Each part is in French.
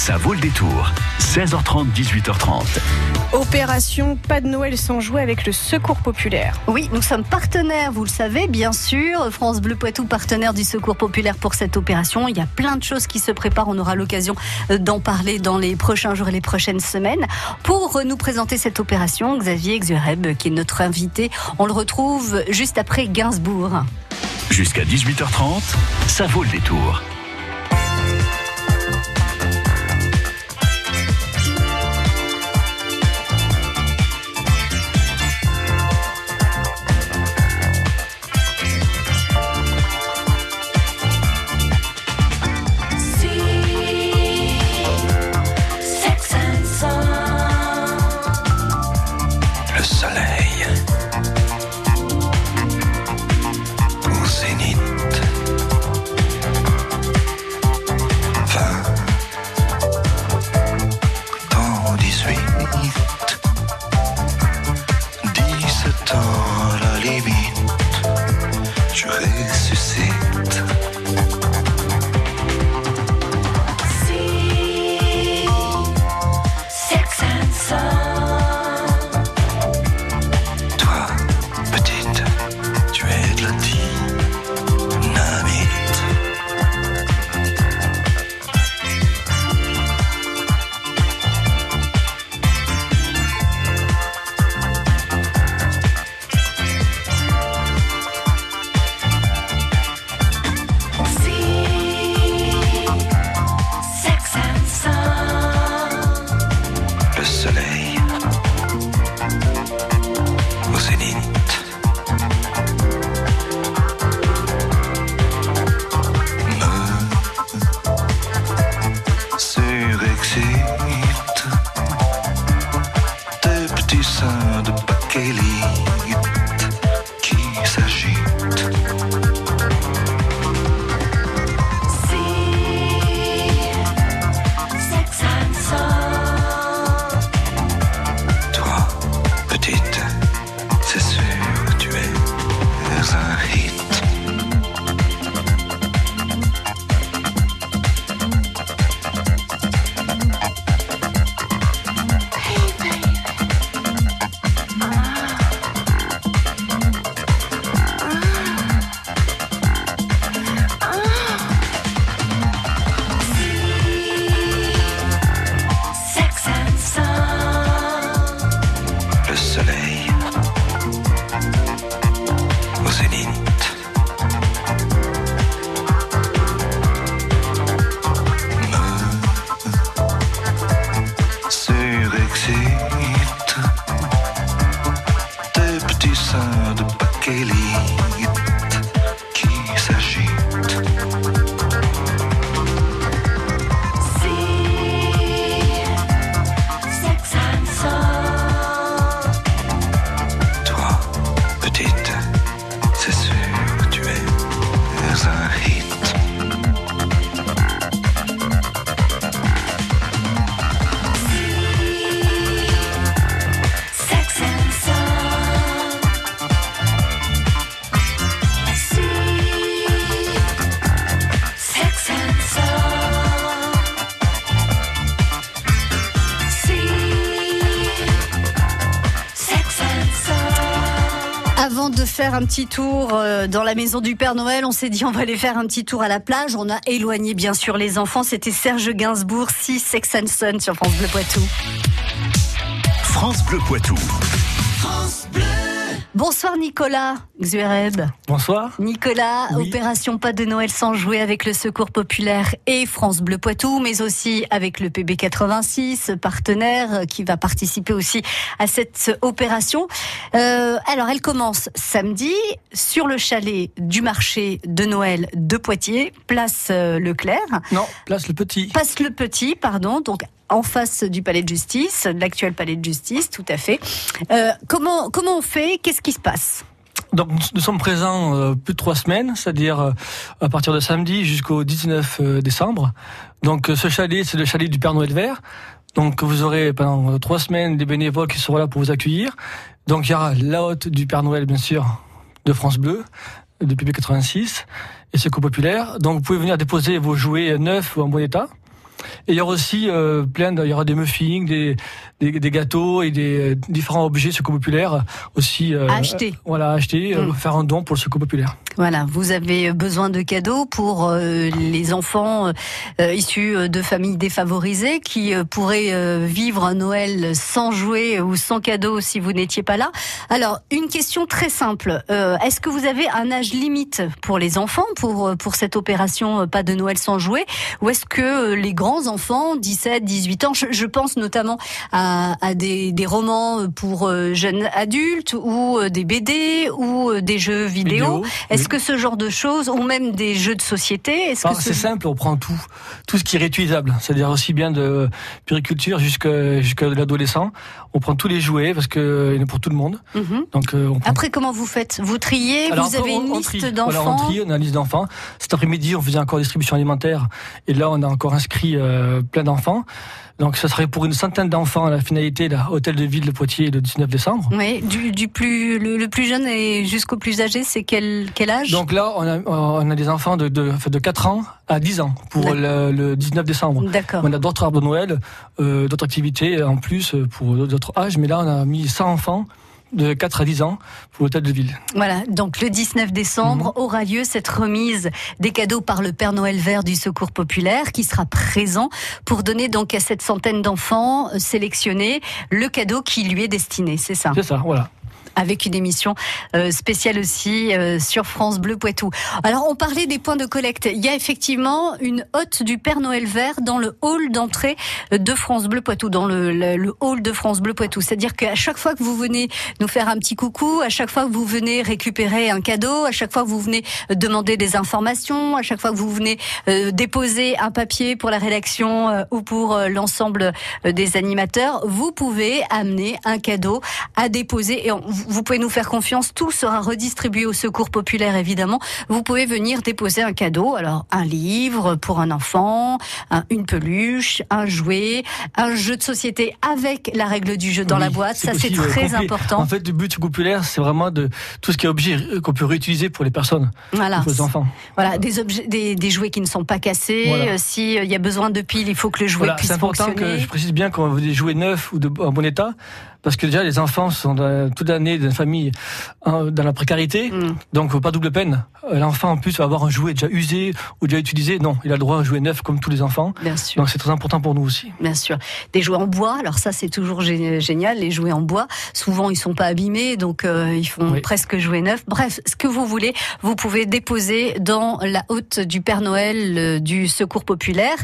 Ça vaut le détour. 16h30, 18h30. Opération Pas de Noël sans jouer avec le Secours Populaire. Oui, nous sommes partenaires, vous le savez, bien sûr. France Bleu Poitou, partenaire du Secours Populaire pour cette opération. Il y a plein de choses qui se préparent. On aura l'occasion euh, d'en parler dans les prochains jours et les prochaines semaines. Pour nous présenter cette opération, Xavier Xuereb, qui est notre invité, on le retrouve juste après Gainsbourg. Jusqu'à 18h30, ça vaut le détour. Ans à la faire un petit tour euh, dans la maison du Père Noël, on s'est dit on va aller faire un petit tour à la plage. On a éloigné bien sûr les enfants. C'était Serge Gainsbourg, 6 Sex and Son sur France Bleu Poitou. France Bleu Poitou. Bonsoir Nicolas Xuereb. Bonsoir. Nicolas, Oui. opération pas de Noël sans jouer avec le Secours Populaire et France Bleu Poitou, mais aussi avec le PB86, partenaire qui va participer aussi à cette opération. Euh, alors, elle commence samedi sur le chalet du marché de Noël de Poitiers, place euh, Leclerc. Non, place le petit. Passe le petit, pardon, donc en face du palais de justice, de l'actuel palais de justice, tout à fait. Euh, comment comment on fait? Qu'est-ce qui se passe? Donc nous, sommes présents euh, plus de trois semaines, c'est-à-dire euh, à partir de samedi jusqu'au 19 euh, décembre. Donc euh, ce chalet, c'est le chalet du Père Noël Vert. Donc vous aurez pendant euh, trois semaines des bénévoles qui seront là pour vous accueillir. Donc il y aura la hôte du Père Noël, bien sûr, de France Bleu, de PB86 et Secours Populaire. Donc vous pouvez venir déposer vos jouets neufs ou en bon état. Et il y aura aussi euh, plein, de, il y aura des muffins, des, des, des gâteaux et des euh, différents objets secours populaire aussi. euh, Acheter. Voilà, acheter, Mm. faire un don pour le secours populaire. Voilà, vous avez besoin de cadeaux pour les enfants issus de familles défavorisées qui pourraient vivre un Noël sans jouets ou sans cadeaux si vous n'étiez pas là. Alors, une question très simple. Est-ce que vous avez un âge limite pour les enfants pour, pour cette opération Pas de Noël sans jouets? Ou est-ce que les grands enfants, 17, 18 ans, je, je pense notamment à, à des, des romans pour euh, jeunes adultes ou euh, des BD ou euh, des jeux vidéo, Vidéo, est-ce oui. que ce genre de choses, ou même des jeux de société, Ah, c'est ce... simple, on prend tout, tout ce qui est réutilisable, c'est-à-dire aussi bien de puriculture jusqu'à jusqu'à l'adolescent. On prend tous les jouets parce que il y en a pour tout le monde. Mhm. Donc on prend Après, comment vous faites? Vous triez Alors Vous après, avez on- une on liste. Voilà, d'enfants? on trie, on a une liste d'enfants. Cet après-midi, on faisait encore distribution alimentaire. Et là, on a encore inscrit euh, plein d'enfants. Donc, ça serait pour une centaine d'enfants à la finalité, là, Hôtel de Ville de Poitiers, le 19 décembre. Oui, du, du plus le, le plus jeune et jusqu'au plus âgé, c'est quel quel âge? Donc là, on a, on a des enfants de, de, enfin, de 4 ans à 10 ans pour le, le 19 décembre. D'accord. On a d'autres arbres de Noël, euh, d'autres activités en plus pour d'autres âges. Mais là, on a mis 100 enfants de 4 à 10 ans pour l'hôtel de ville. Voilà, donc le 19 décembre Mhm. aura lieu cette remise des cadeaux par le Père Noël vert du Secours populaire qui sera présent pour donner donc à cette centaine d'enfants euh, sélectionnés le cadeau qui lui est destiné, c'est ça C'est ça, voilà. Avec une émission euh, spéciale aussi euh, sur France Bleu Poitou. Alors on parlait des points de collecte. Il y a effectivement une hotte du Père Noël vert dans le hall d'entrée de France Bleu Poitou, dans le, le, hall de France Bleu Poitou. C'est-à-dire qu'à chaque fois que vous venez nous faire un petit coucou, à chaque fois que vous venez récupérer un cadeau, à chaque fois que vous venez demander des informations, à chaque fois que vous venez euh, déposer un papier pour la rédaction euh, ou pour euh, l'ensemble des animateurs, vous pouvez amener un cadeau à déposer vous pouvez nous faire confiance, tout sera redistribué au secours populaire évidemment. Vous pouvez venir déposer un cadeau, alors un livre pour un enfant, un- une peluche, un jouet, un jeu de société avec la règle du jeu dans Oui, la boîte, ça c'est très complet. important. En fait, le but populaire, c'est vraiment de tout ce qui est objet euh, qu'on peut réutiliser pour les personnes, Voilà. pour les enfants. Voilà, des objets, des, des jouets qui ne sont pas cassés. Voilà. Euh, Si euh, y a besoin de piles, il faut que le jouet Voilà, puisse c'est important fonctionner. que je précise bien qu'on veut des jouets neufs ou de en bon état, parce que déjà les enfants sont dans- toute l'année dans une famille dans la précarité, Mm. donc pas double peine. Euh, L'enfant en plus va avoir un jouet déjà usé ou déjà utilisé, non, il a le droit à un jouet neuf comme tous les enfants. Bien sûr. Donc c'est très important pour nous aussi. Bien sûr. Des jouets en bois, alors ça c'est toujours gé- génial, les jouets en bois. Souvent ils sont pas abîmés, donc euh, ils font Oui. presque jouets neufs. Bref, ce que vous voulez, vous pouvez déposer dans la haute du Père Noël euh, du Secours populaire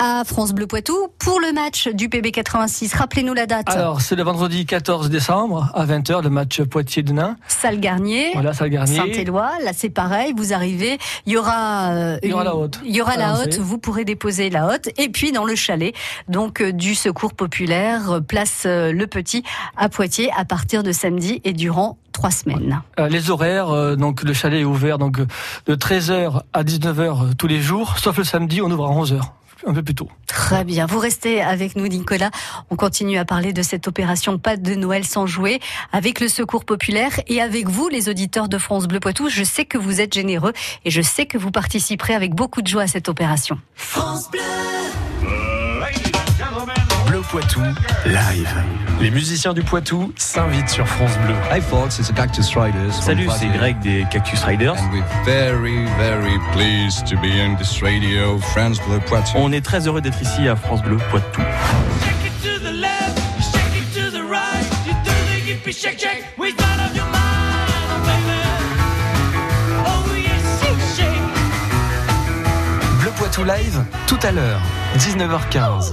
à France Bleu Poitou pour le match du PB 86. Rappelez-nous la date. Alors c'est le vendredi 14 décembre à 20h le match Poitiers-Denain. Salle Garnier. Voilà, salle Garnier. Saint-Éloi, là c'est pareil, vous arrivez, il y aura euh, Il y aura une- la hotte. Il y aura la hotte, vous pourrez déposer la hotte et puis dans le chalet donc euh, du Secours populaire euh, place euh, Le Petit à Poitiers à partir de samedi et durant trois semaines. Les horaires, donc le chalet est ouvert donc de 13h à 19h euh, tous les jours, sauf le samedi, on ouvre à 11h, un peu plus tôt. Très bien, vous restez avec nous Nicolas. On continue à parler de cette opération Pas de Noël sans jouer avec le Secours populaire et avec vous les auditeurs de France Bleu Poitou. Je sais que vous êtes généreux et je sais que vous participerez avec beaucoup de joie à cette opération. Bleu Poitou, live. Les musiciens du Poitou s'invitent sur France Bleu. Hey folks, it's the Cactus Riders. Salut, c'est. Greg des Cactus Riders. And we're very, very pleased to be on this radio, France Bleu Poitou. On est très heureux d'être ici à France Bleu Poitou. Bleu Poitou Live, tout à l'heure, 19h15.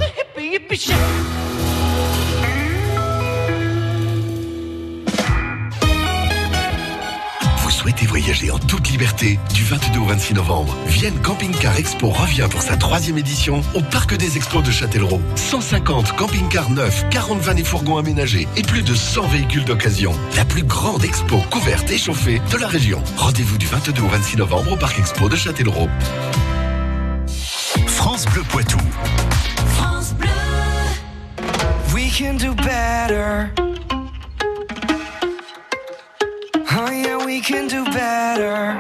Vous souhaitez voyager en toute liberté du 22 au 26 novembre Vienne Camping Car Expo revient pour sa troisième édition au Parc des Expos de Châtellerault. 150 camping-cars neufs, 40 vannes et fourgons aménagés et plus de 100 véhicules d'occasion. La plus grande expo couverte et chauffée de la région. Rendez-vous du 22 au 26 novembre au Parc Expo de Châtellerault. France Bleu Poitou. We can do better. Oh yeah, we can do better.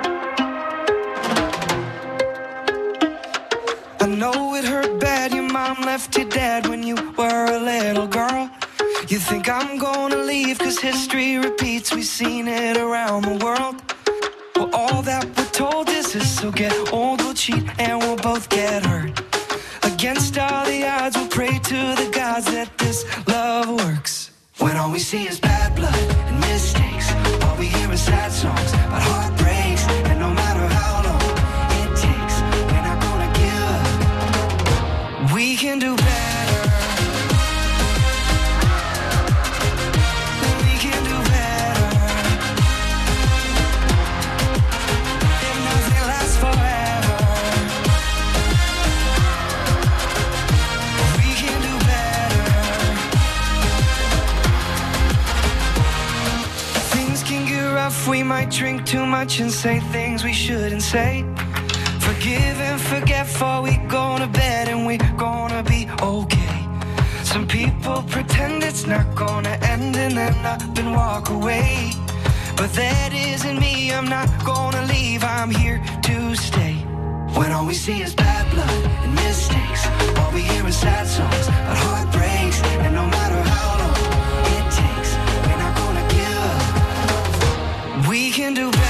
I know it hurt bad, your mom left your dad when you were a little girl. You think I'm gonna leave cause history repeats, we've seen it around the world. Well, all that we're told is this, so get old, we'll cheat, and we'll both get hurt. Against all the odds, we'll pray to the gods that this love works. When all we see is bad blood and mistakes, all we hear is sad songs drink too much and say things we shouldn't say. Forgive and forget before we go to bed and we're gonna be okay. Some people pretend it's not gonna end and then up and walk away. But that isn't me, I'm not gonna leave, I'm here to stay. When all we see is bad blood and mistakes, all we hear is sad songs about heartbreaks, and no matter can do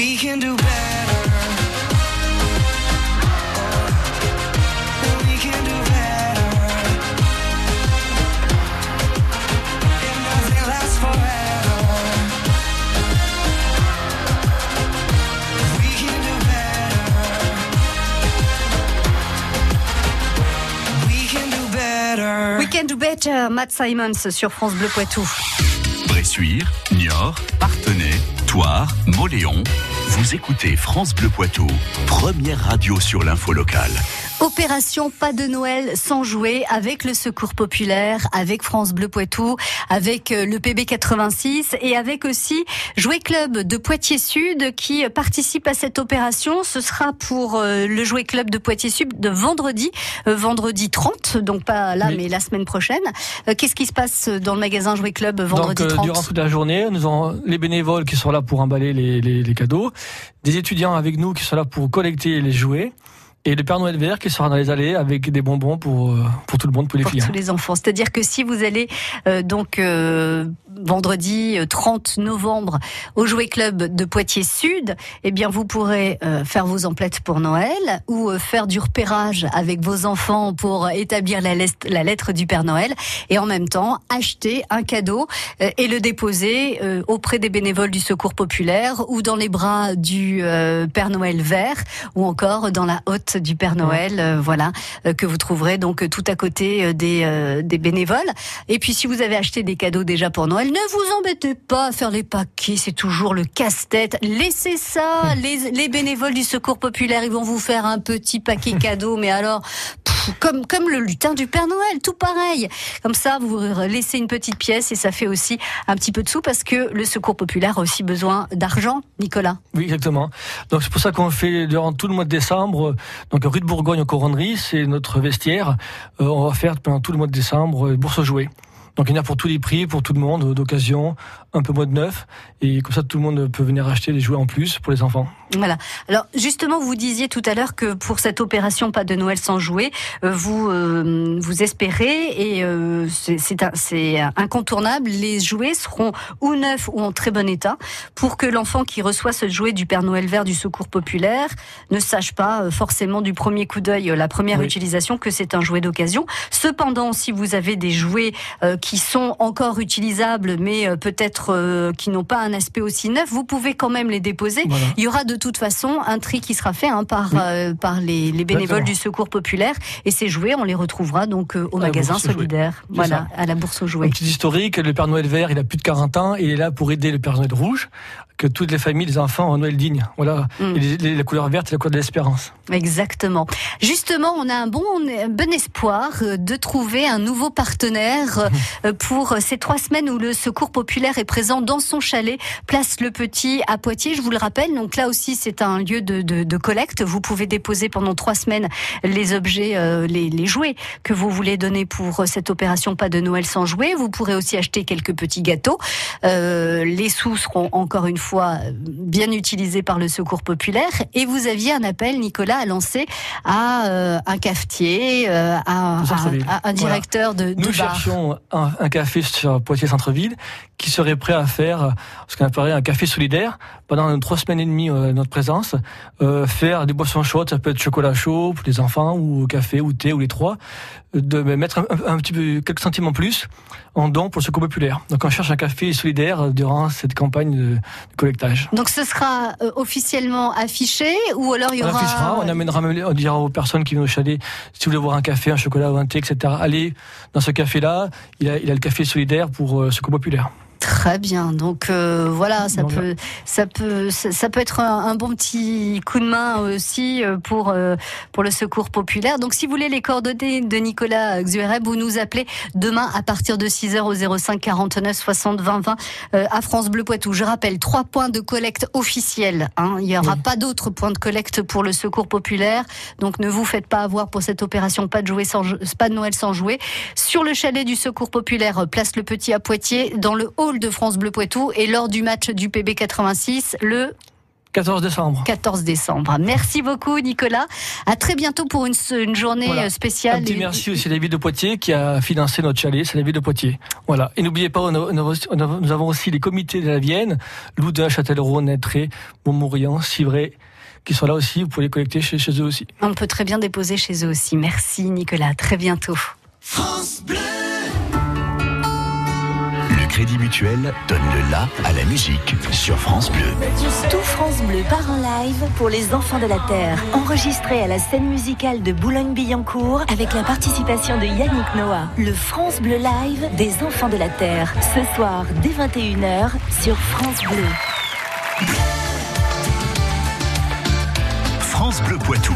We can do better. We can do better. If nothing lasts forever, we can do better. We can do better. We can do better, Matt Simons sur France Bleu Poitou. Bressuire, Niort, Partenay, Toire, Moléon. Vous écoutez France Bleu Poitou, première radio sur l'info locale. Opération Pas de Noël sans jouer avec le Secours Populaire, avec France Bleu Poitou, avec euh, le PB 86 et avec aussi Jouet Club de Poitiers Sud qui participe à cette opération. Ce sera pour euh, le Jouet Club de Poitiers Sud de vendredi, euh, vendredi 30, donc pas là Oui. mais la semaine prochaine. Qu'est-ce qui se passe dans le magasin Jouet Club vendredi Donc, euh, 30 durant toute la journée, nous avons les bénévoles qui sont là pour emballer les, les- les cadeaux, des étudiants avec nous qui sont là pour collecter les jouets, et le Père Noël vert qui sera dans les allées avec des bonbons pour, euh, pour tout le monde, pour les pour clients. tous les enfants. C'est-à-dire que si vous allez euh, donc euh, vendredi euh, 30 novembre au Jouet Club de Poitiers Sud, eh bien vous pourrez euh, faire vos emplettes pour Noël ou faire du repérage avec vos enfants pour établir la, la lettre du Père Noël et en même temps acheter un cadeau et le déposer auprès des bénévoles du Secours populaire ou dans les bras du Père Noël vert ou encore dans la du Père Noël, euh, voilà euh, que vous trouverez donc euh, tout à côté des, des bénévoles. Et puis si vous avez acheté des cadeaux déjà pour Noël, ne vous embêtez pas à faire les paquets, c'est toujours le casse-tête. Laissez ça, les, les bénévoles du Secours populaire, ils vont vous faire un petit paquet cadeau, mais alors pff, comme comme le lutin du Père Noël, tout pareil. Comme ça, vous laissez une petite pièce et ça fait aussi un petit peu de sous parce que le Secours populaire a aussi besoin d'argent, Nicolas. Oui, exactement. Donc c'est pour ça qu'on fait durant tout le mois de décembre, donc rue de Bourgogne en Coronnerie, c'est notre vestiaire. Euh, on va faire pendant tout le mois de décembre euh, bourse aux jouets. Donc il y en a pour tous les prix, pour tout le monde, d'occasion, un peu moins de neuf, et comme ça tout le monde peut venir acheter des jouets en plus pour les enfants. Voilà. Alors justement, vous disiez tout à l'heure que pour cette opération pas de Noël sans jouer, euh, vous euh, vous espérez et euh, c'est c'est incontournable. Les jouets seront ou neufs ou en très bon état pour que l'enfant qui reçoit ce jouet du Père Noël vert du Secours populaire ne sache pas forcément du premier coup d'œil, la première utilisation, que c'est un jouet d'occasion. Cependant, si vous avez des jouets qui sont encore utilisables, mais peut-être qui n'ont pas un aspect aussi neuf, vous pouvez quand même les déposer. Il y aura de toute façon un tri qui sera fait hein, par, euh, par les, les bénévoles du Secours populaire. Et ces jouets, on les retrouvera donc euh, au magasin solidaire, voilà, à la bourse aux jouets. Un petit historique, le Père Noël vert, il a plus de 40 ans, il est là pour aider le Père Noël rouge que toutes les familles, les enfants en Noël digne. Voilà, mm. la couleur verte et la couleur de l'espérance. Exactement. Justement, on a un bon, bon espoir euh, de trouver un nouveau partenaire euh, pour ces trois semaines où le Secours populaire est présent dans son chalet, place Le Petit à Poitiers. Je vous le rappelle, donc là aussi c'est un lieu de, de, de, collecte. Vous pouvez déposer pendant trois semaines les objets, euh, les, les, jouets que vous voulez donner pour cette opération Pas de Noël sans jouets. Vous pourrez aussi acheter quelques petits gâteaux. Euh, les sous seront encore une fois bien utilisé par le Secours populaire. Et vous aviez un appel, Nicolas, à lancer à euh, un cafetier, euh, à, un directeur de, Nous cherchons un, café sur Poitiers Centre-Ville qui serait prêt à faire ce qu'on appellerait un café solidaire pendant trois semaines et demie euh, notre présence, faire des boissons chaudes, ça peut être chocolat chaud pour les enfants ou café ou thé ou les trois, de mettre un, petit peu quelques centimes en plus en don pour le secours populaire. Donc on cherche un café solidaire durant cette campagne de, collectage. Donc ce sera euh, officiellement affiché ou alors il y aura... On affichera, on amènera, on dira aux personnes qui viennent au chalet, si vous voulez voir un café, un chocolat ou un thé, etc., allez dans ce café-là, il a, il a le café solidaire pour euh, secours populaire. Très bien. Donc euh, voilà, ça peut, ça peut, ça peut être un, bon petit coup de main aussi euh, pour euh, pour le secours populaire. Donc si vous voulez les coordonnées de Nicolas Xuereb, vous nous appelez demain à partir de 6 h au 05 49 60 20 20 à France Bleu Poitou. Je rappelle trois points de collecte officiels. Hein. Il n'y aura pas d'autres points de collecte pour le secours populaire. Donc ne vous faites pas avoir pour cette opération pas de jouer sans pas de Noël sans jouer. Sur le chalet du secours populaire, place le Petit à Poitiers, dans le haut de France Bleu Poitou et lors du match du PB 86 le 14 décembre. 14 décembre. Merci beaucoup Nicolas. À très bientôt pour une, une journée euh, spéciale. Un petit merci aussi à la ville de Poitiers qui a financé notre chalet, c'est la ville de Poitiers. Voilà. Et n'oubliez pas, nous avons aussi les comités de la Vienne, Loudun, Châtellerault, Nettré, Montmorillon, Civray, qui sont là aussi. Vous pouvez les collecter chez, chez eux aussi. On peut très bien déposer chez eux aussi. Merci Nicolas. À très bientôt. France Bleu. Crédit Mutuel donne le la à la musique sur France Bleu. Tout France Bleu part en live pour les enfants de la Terre. Enregistré à la scène musicale de Boulogne-Billancourt avec la participation de Yannick Noah. Le France Bleu Live des enfants de la Terre. Ce soir, dès 21h sur France Bleu. France Bleu Poitou.